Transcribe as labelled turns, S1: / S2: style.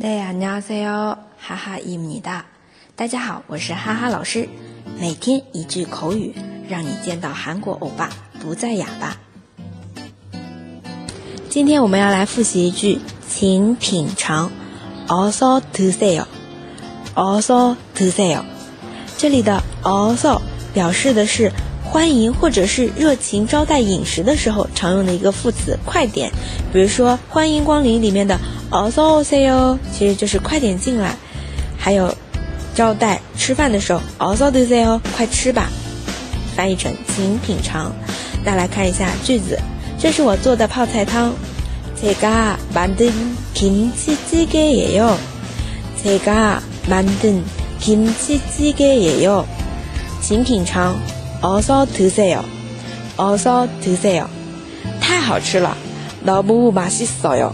S1: 对呀，你好，哈哈，大家好，我是哈哈老师。每天一句口语，让你见到韩国欧巴不再哑巴。今天我们要来复习一句，请品尝。also to 서드세 also to。这里的 also 表示的是欢迎或者是热情招待饮食的时候常用的一个副词，快点。比如说欢迎光临里面的。 Also say 哦，其实就是快点进来。还有招待吃饭的时候，Also do say 哦，快吃吧。翻译成请品尝。那来看一下句子，这是我做的泡菜汤。제가만든김치찌개예요제가만든김치찌개예 요。 请品尝。Also to say 哦，Also to say 哦，太好吃了，너무맛있어 요。